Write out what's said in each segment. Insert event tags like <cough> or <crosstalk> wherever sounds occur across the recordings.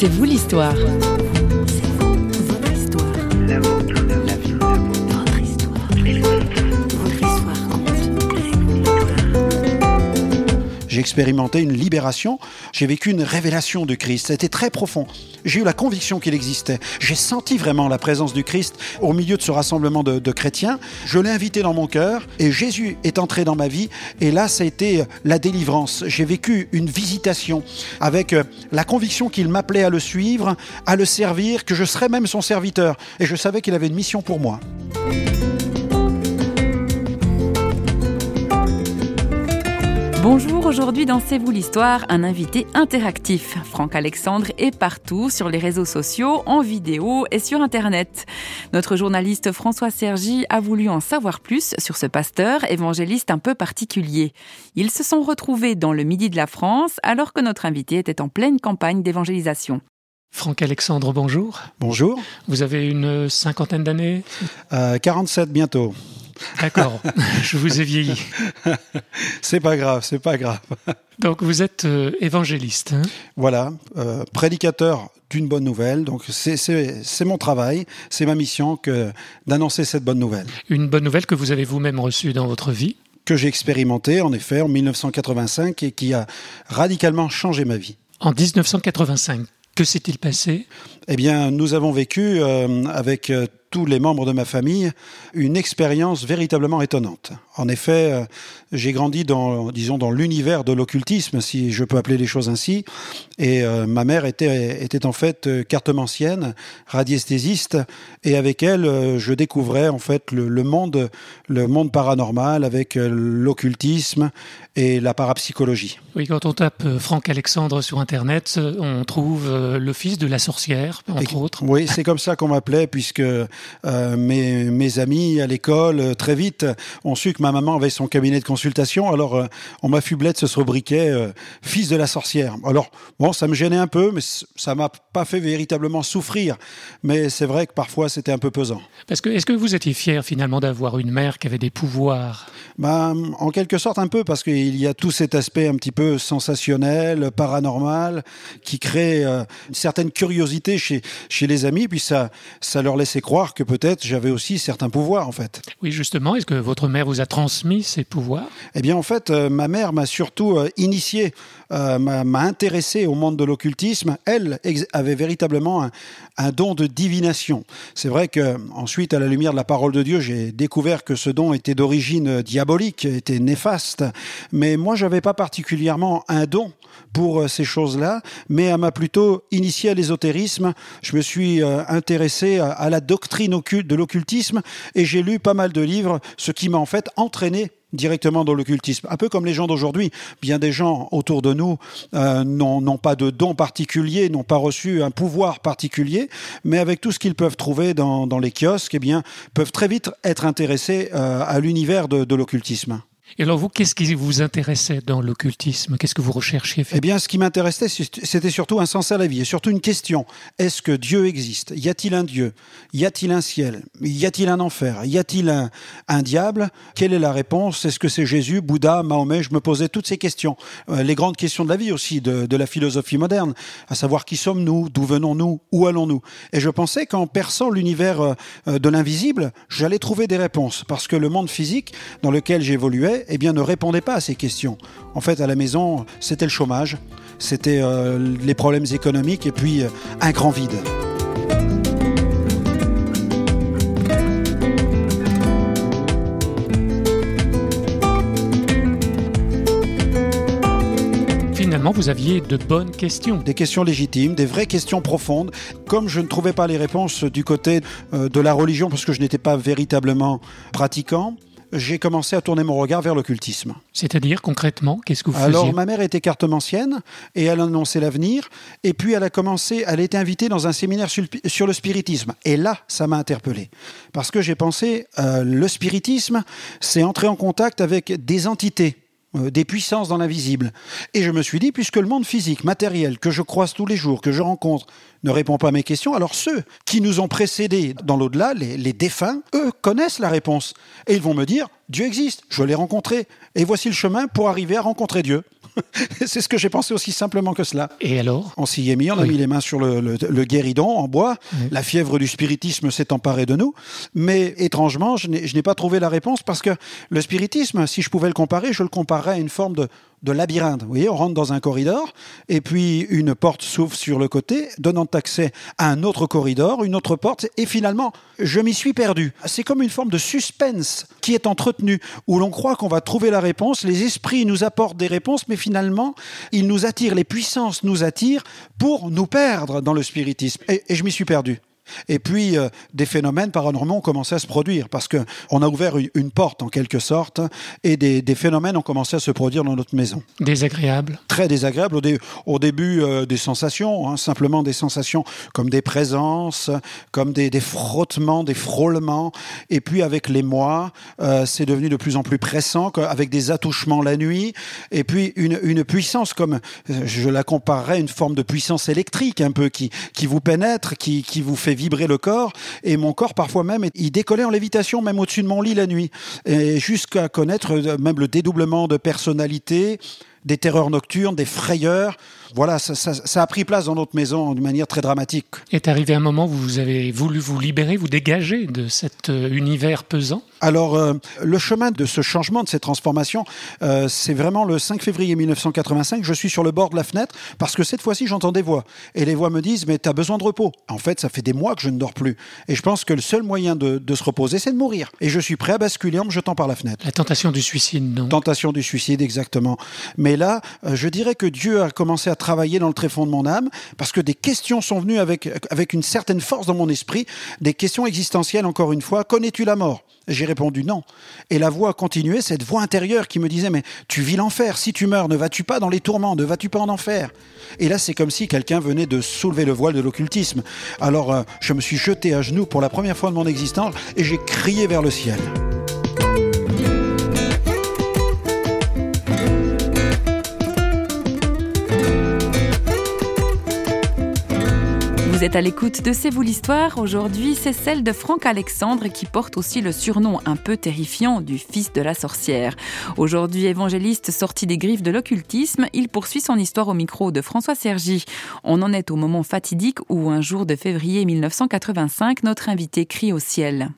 C'est vous l'histoire. J'ai expérimenté une libération, j'ai vécu une révélation du Christ. C'était très profond. J'ai eu la conviction qu'il existait. J'ai senti vraiment la présence du Christ au milieu de ce rassemblement de, de chrétiens. Je l'ai invité dans mon cœur et Jésus est entré dans ma vie. Et là, ça a été la délivrance. J'ai vécu une visitation avec euh, la conviction qu'il m'appelait à le suivre, à le servir, que je serais même son serviteur. Et je savais qu'il avait une mission pour moi. Bonjour, aujourd'hui dans C'est vous l'histoire, un invité interactif. Franck Alexandre est partout sur les réseaux sociaux, en vidéo et sur Internet. Notre journaliste François Sergi a voulu en savoir plus sur ce pasteur évangéliste un peu particulier. Ils se sont retrouvés dans le midi de la France alors que notre invité était en pleine campagne d'évangélisation. Franck Alexandre, bonjour. Bonjour. Vous avez une cinquantaine d'années? Euh, 47 bientôt. D'accord, <laughs> je vous ai vieilli. C'est pas grave, c'est pas grave. Donc vous êtes euh, évangéliste. hein? Voilà, euh, prédicateur d'une bonne nouvelle. Donc c'est- mon travail, c'est ma mission que d'annoncer cette bonne nouvelle Une bonne nouvelle que vous avez vous-même reçue dans votre vie? que j'ai expérimentée en effet en 1985 et qui a radicalement changé ma vie. En 1985, que s'est-il passé? Eh bien, nous avons vécu euh, avec tous les membres de ma famille une expérience véritablement étonnante. En effet, euh, j'ai grandi dans, disons, dans l'univers de l'occultisme, si je peux appeler les choses ainsi. Et euh, ma mère était, était en fait euh, cartomancienne, radiesthésiste, et avec elle, euh, je découvrais en fait le, le monde, le monde paranormal avec l'occultisme et la parapsychologie. Oui, quand on tape Franck Alexandre sur Internet, on trouve le fils de la sorcière, entre Et- autres. Oui, c'est comme ça qu'on m'appelait, puisque euh, mes, mes amis à l'école, euh, très vite, ont su que ma maman avait son cabinet de consultation. Alors, euh, on m'affublait de ce sobriquet, euh, fils de la sorcière. Alors, bon, ça me gênait un peu, mais ça m'a pas fait véritablement souffrir. Mais c'est vrai que parfois, c'était un peu pesant. Parce que est-ce que vous étiez fier finalement d'avoir une mère qui avait des pouvoirs? Ben, en quelque sorte, un peu, parce qu'il y a tout cet aspect un petit peu sensationnel, paranormal, qui crée euh, une certaine curiosité chez, chez les amis, puis ça, ça leur laissait croire que peut-être j'avais aussi certains pouvoirs, en fait. Oui, justement, est-ce que votre mère vous a transmis ces pouvoirs? Eh bien, en fait, euh, ma mère m'a surtout euh, initié, euh, m'a intéressé au monde de l'occultisme. Elle avait véritablement un, don de divination. C'est vrai que ensuite, à la lumière de la parole de Dieu, j'ai découvert que ce don était d'origine diabolique, était néfaste. Mais moi, j'avais pas particulièrement un don pour euh, ces choses-là, mais elle m'a plutôt initié à l'ésotérisme. Je me suis euh, intéressé à, la doctrine de l'occultisme et j'ai lu pas mal de livres, ce qui m'a en fait entraîné directement dans l'occultisme. Un peu comme les gens d'aujourd'hui. Bien des gens autour de nous euh, n'ont pas de don particulier, n'ont pas reçu un pouvoir particulier, mais avec tout ce qu'ils peuvent trouver dans, dans les kiosques, eh bien, peuvent très vite être intéressés euh, à l'univers de, de l'occultisme. Et alors vous, qu'est-ce qui vous intéressait dans l'occultisme? Qu'est-ce que vous recherchiez Eh bien, ce qui m'intéressait, c'était surtout un sens à la vie et surtout une question. Est-ce que Dieu existe? Y a-t-il un Dieu? Y a-t-il un ciel? Y a-t-il un enfer? Y a-t-il un, diable? Quelle est la réponse? Est-ce que c'est Jésus, Bouddha, Mahomet? Je me posais toutes ces questions. Euh, les grandes questions de la vie aussi, de, la philosophie moderne, à savoir qui sommes-nous D'où venons-nous Où allons-nous? Et je pensais qu'en perçant l'univers euh, de l'invisible, j'allais trouver des réponses. Parce que le monde physique dans lequel j'évoluais, eh bien, ne répondait pas à ces questions. En fait, à la maison, c'était le chômage, c'était euh, les problèmes économiques et puis euh, un grand vide. Finalement, vous aviez de bonnes questions. Des questions légitimes, des vraies questions profondes. Comme je ne trouvais pas les réponses du côté euh, de la religion, parce que je n'étais pas véritablement pratiquant, j'ai commencé à tourner mon regard vers l'occultisme. C'est-à-dire, concrètement, qu'est-ce que vous Alors, faisiez ma mère était cartomancienne et elle annonçait l'avenir. Et puis, elle a commencé, elle a été invitée dans un séminaire sur le, sur le spiritisme. Et là, ça m'a interpellé. Parce que j'ai pensé, euh, le spiritisme, c'est entrer en contact avec des entités euh, des puissances dans l'invisible. Et je me suis dit, puisque le monde physique, matériel, que je croise tous les jours, que je rencontre, ne répond pas à mes questions, alors ceux qui nous ont précédés dans l'au-delà, les, les défunts, eux connaissent la réponse. Et ils vont me dire, Dieu existe, je l'ai rencontré, et voici le chemin pour arriver à rencontrer Dieu. <laughs> c'est ce que j'ai pensé aussi simplement que cela. Et alors? On s'y est mis, on a mis les mains sur le, le, guéridon en bois. La fièvre du spiritisme s'est emparée de nous. Mais étrangement, je n'ai pas trouvé la réponse parce que le spiritisme, si je pouvais le comparer, je le comparerais à une forme de, de labyrinthe. Vous voyez, on rentre dans un corridor et puis une porte s'ouvre sur le côté, donnant accès à un autre corridor, une autre porte, et finalement, je m'y suis perdu. C'est comme une forme de suspense qui est entretenu, où l'on croit qu'on va trouver la réponse, les esprits nous apportent des réponses, mais finalement, ils nous attirent, les puissances nous attirent pour nous perdre dans le spiritisme. Et, et je m'y suis perdu. Et puis, euh, des phénomènes paranormaux ont commencé à se produire parce qu'on a ouvert une, porte en quelque sorte et des, phénomènes ont commencé à se produire dans notre maison. Désagréables Très désagréables. Au, début, euh, des sensations, hein, simplement des sensations comme des présences, comme des, frottements, des frôlements. Et puis, avec les mois, euh, c'est devenu de plus en plus pressant, avec des attouchements la nuit. Et puis, une, puissance comme, je la comparerais une forme de puissance électrique un peu qui, qui vous pénètre, qui, qui vous fait vibrer le corps et mon corps parfois même il décollait en lévitation même au-dessus de mon lit la nuit et jusqu'à connaître euh, même le dédoublement de personnalité des terreurs nocturnes, des frayeurs. Voilà, ça, a pris place dans notre maison de manière très dramatique. Est arrivé un moment où vous avez voulu vous libérer, vous dégager de cet euh, univers pesant? Alors, euh, le chemin de ce changement, de cette transformation, euh, c'est vraiment le 5 février 1985. Je suis sur le bord de la fenêtre parce que cette fois-ci, j'entends des voix. Et les voix me disent, mais tu as besoin de repos. En fait, ça fait des mois que je ne dors plus. Et je pense que le seul moyen de, de se reposer, c'est de mourir. Et je suis prêt à basculer en me jetant par la fenêtre. La tentation du suicide, non Tentation du suicide, exactement. Mais là, euh, je dirais que Dieu a commencé à travailler dans le tréfonds de mon âme parce que des questions sont venues avec, une certaine force dans mon esprit, des questions existentielles encore une fois. Connais-tu la mort? J'ai répondu non. Et la voix a continué, cette voix intérieure qui me disait mais tu vis l'enfer, si tu meurs, ne vas-tu pas dans les tourments, ne vas-tu pas en enfer? Et là c'est comme si quelqu'un venait de soulever le voile de l'occultisme. Alors euh, je me suis jeté à genoux pour la première fois de mon existence et j'ai crié vers le ciel. Vous êtes à l'écoute de C'est vous l'histoire. Aujourd'hui, c'est celle de Franck Alexandre qui porte aussi le surnom un peu terrifiant du fils de la sorcière. Aujourd'hui, évangéliste sorti des griffes de l'occultisme, il poursuit son histoire au micro de François Sergi. On en est au moment fatidique où, un jour de février 1985, notre invité crie au ciel.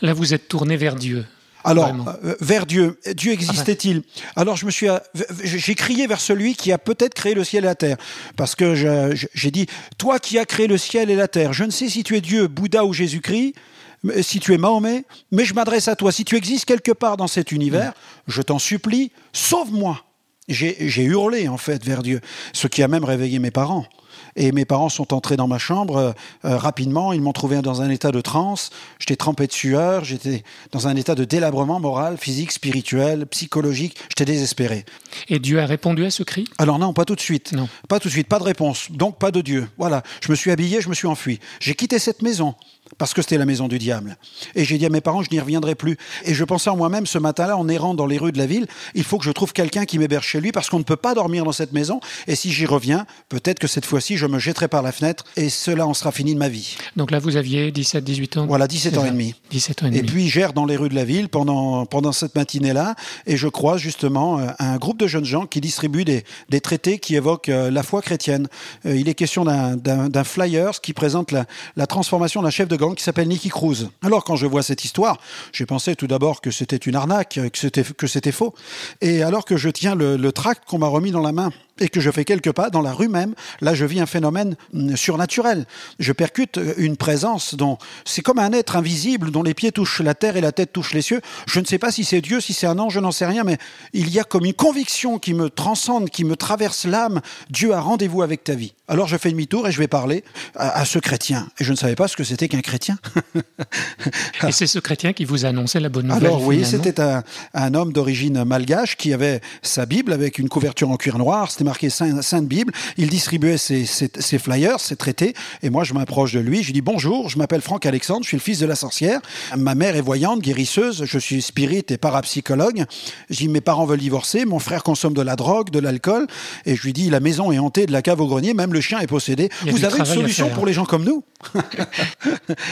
Là, vous êtes tourné vers Dieu. Alors, euh, vers Dieu, Dieu existait-il Alors, je me suis, j'ai crié vers celui qui a peut-être créé le ciel et la terre, parce que j'ai dit, toi qui as créé le ciel et la terre, je ne sais si tu es Dieu, Bouddha ou Jésus-Christ, si tu es Mahomet, mais je m'adresse à toi. Si tu existes quelque part dans cet univers, je t'en supplie, sauve-moi. J'ai hurlé en fait vers Dieu, ce qui a même réveillé mes parents. Et mes parents sont entrés dans ma chambre euh, euh, rapidement. Ils m'ont trouvé dans un état de transe. J'étais trempé de sueur. J'étais dans un état de délabrement moral, physique, spirituel, psychologique. J'étais désespéré. Et Dieu a répondu à ce cri? Alors non, pas tout de suite. Non. Pas tout de suite. Pas de réponse. Donc pas de Dieu. Voilà. Je me suis habillé, je me suis enfui. J'ai quitté cette maison parce que c'était la maison du diable. Et j'ai dit à mes parents, je n'y reviendrai plus. Et je pensais en moi-même ce matin-là, en errant dans les rues de la ville, il faut que je trouve quelqu'un qui m'héberge chez lui parce qu'on ne peut pas dormir dans cette maison. Et si j'y reviens, peut-être que cette fois-ci, je me jetterai par la fenêtre et cela en sera fini de ma vie. Donc là, vous aviez 17, 18 ans Voilà, 17 ans et demi. 17 ans et demi. Et puis, j'erre dans les rues de la ville pendant, pendant cette matinée-là et je croise justement euh, un groupe de jeunes gens qui distribuent des, des traités qui évoquent euh, la foi chrétienne. Euh, il est question d'un flyer qui présente la, la transformation d'un chef de gang qui s'appelle Nicky Cruz. Alors quand je vois cette histoire, j'ai pensé tout d'abord que c'était une arnaque, que c'était que c'était faux. Et alors que je tiens le, le tract qu'on m'a remis dans la main et que je fais quelques pas dans la rue même, là je vis un phénomène mm, surnaturel. Je percute euh, une présence dont c'est comme un être invisible dont les pieds touchent la terre et la tête touche les cieux. Je ne sais pas si c'est Dieu, si c'est un ange, je n'en sais rien, mais il y a comme une conviction qui me transcende, qui me traverse l'âme. Dieu a rendez-vous avec ta vie. Alors je fais demi-tour et je vais parler à, ce chrétien. Et je ne savais pas ce que c'était qu'un chrétien. et c'est ce chrétien qui vous a annoncé la bonne nouvelle. Alors oui, c'était un, un, homme d'origine malgache qui avait sa Bible avec une couverture en cuir noir. C'était marqué Sainte Bible. Il distribuait ses, flyers, ses traités. Et moi, je m'approche de lui. Je lui dis bonjour, je m'appelle Franck Alexandre, je suis le fils de la sorcière. Ma mère est voyante, guérisseuse. Je suis spirit et parapsychologue. Je dis mes parents veulent divorcer. Mon frère consomme de la drogue, de l'alcool. Et je lui dis la maison est hantée de la cave au grenier. Même le chien est possédé. Vous avez une solution pour les gens comme nous <laughs>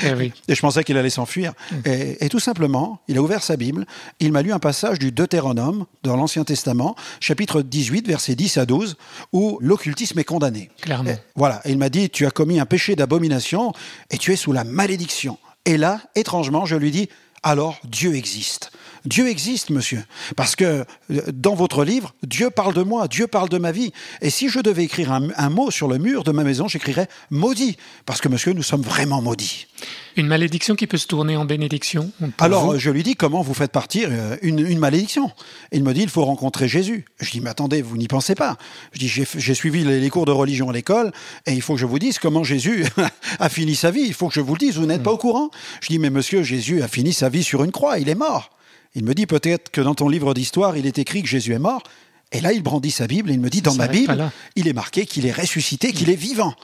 eh et, je pensais qu'il allait s'enfuir. Mm. Et, tout simplement, il a ouvert sa Bible, il m'a lu un passage du Deutéronome dans l'Ancien Testament, chapitre 18, versets 10 à 12, où l'occultisme est condamné. Clairement. voilà, et il m'a dit, tu as commis un péché d'abomination et tu es sous la malédiction. Et là, étrangement, je lui dis, alors Dieu existe. Dieu existe, monsieur. Parce que euh, dans votre livre, Dieu parle de moi, Dieu parle de ma vie. Et si je devais écrire un, mot sur le mur de ma maison, j'écrirais maudit. Parce que, monsieur, nous sommes vraiment maudits. Une malédiction qui peut se tourner en bénédiction Alors, je lui dis comment vous faites partir euh, une, malédiction? il me dit il faut rencontrer Jésus. Je dis mais attendez, vous n'y pensez pas. Je dis j'ai suivi les, cours de religion à l'école et il faut que je vous dise comment Jésus <laughs> a fini sa vie. Il faut que je vous le dise, vous n'êtes hmm. pas au courant? Je dis mais monsieur, Jésus a fini sa vie sur une croix, il est mort. Il me dit peut-être que dans ton livre d'histoire, il est écrit que Jésus est mort. Et là, il brandit sa Bible et il me dit, dans ma Bible, il est marqué qu'il est ressuscité, qu'il est vivant.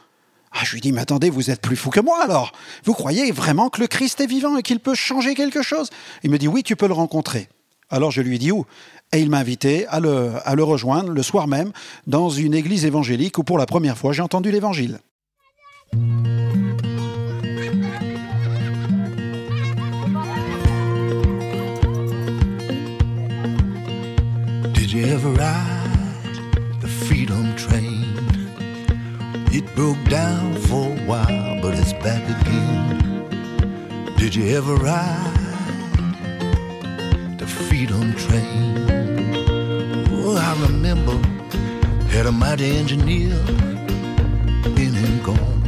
Ah, je lui dis, mais attendez, vous êtes plus fou que moi alors. Vous croyez vraiment que le Christ est vivant et qu'il peut changer quelque chose? Il me dit, oui, tu peux le rencontrer. Alors je lui dis où? Et il m'a invité à le, à le rejoindre le soir même dans une église évangélique où pour la première fois j'ai entendu l'évangile. Did you ever ride the freedom train? It broke down for a while, but it's back again. Did you ever ride the freedom train? Oh, I remember had a mighty engineer, been and gone.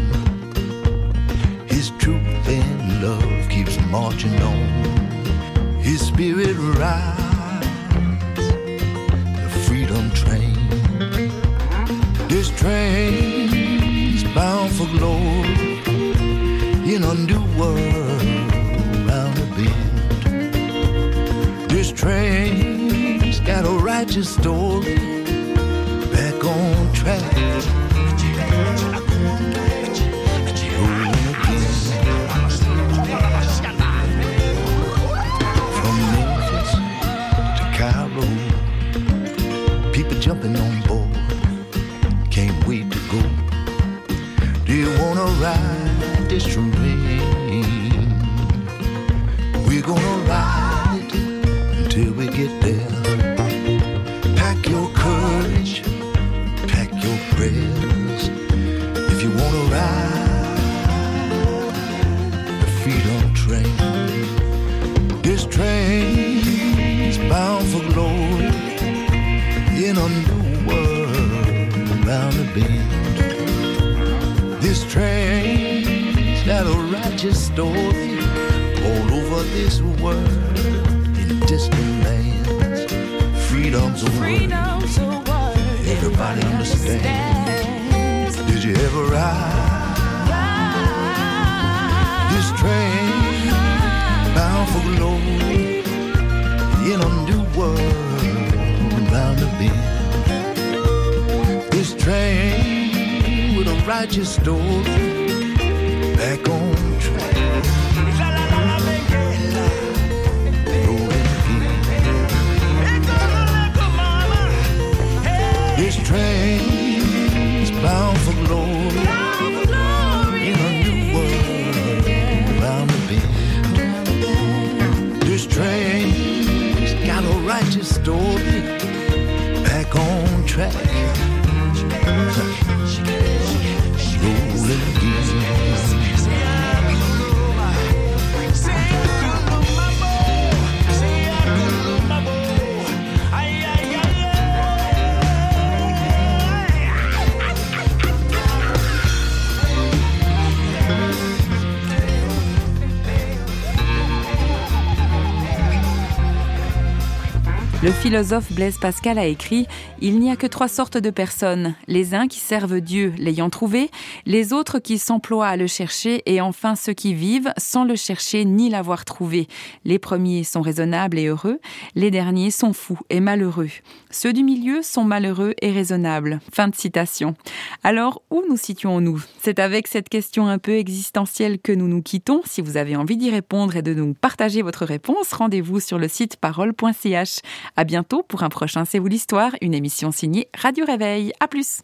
His truth and love keeps marching on. His spirit rides a righteous story back on track. From Memphis to Cairo, people jumping on board. Can't wait to go. Do you wanna ride this train? A new world around the bend. This train's got a righteous story all over this world in distant lands. Freedom's a word everybody understands. Did you ever ride this train bound for glory a righteous story back on track. This train's bound for glory. In a new world bend. This train's got a righteous story on track. Le philosophe Blaise Pascal a écrit Il n'y a que trois sortes de personnes, les uns qui servent Dieu l'ayant trouvé, les autres qui s'emploient à le chercher, et enfin ceux qui vivent sans le chercher ni l'avoir trouvé. Les premiers sont raisonnables et heureux, les derniers sont fous et malheureux. Ceux du milieu sont malheureux et raisonnables. Fin de citation. Alors, où nous situons-nous? C'est avec cette question un peu existentielle que nous nous quittons. Si vous avez envie d'y répondre et de nous partager votre réponse, rendez-vous sur le site parole.ch. À bientôt pour un prochain C'est vous l'histoire, une émission signée Radio Réveil. À plus.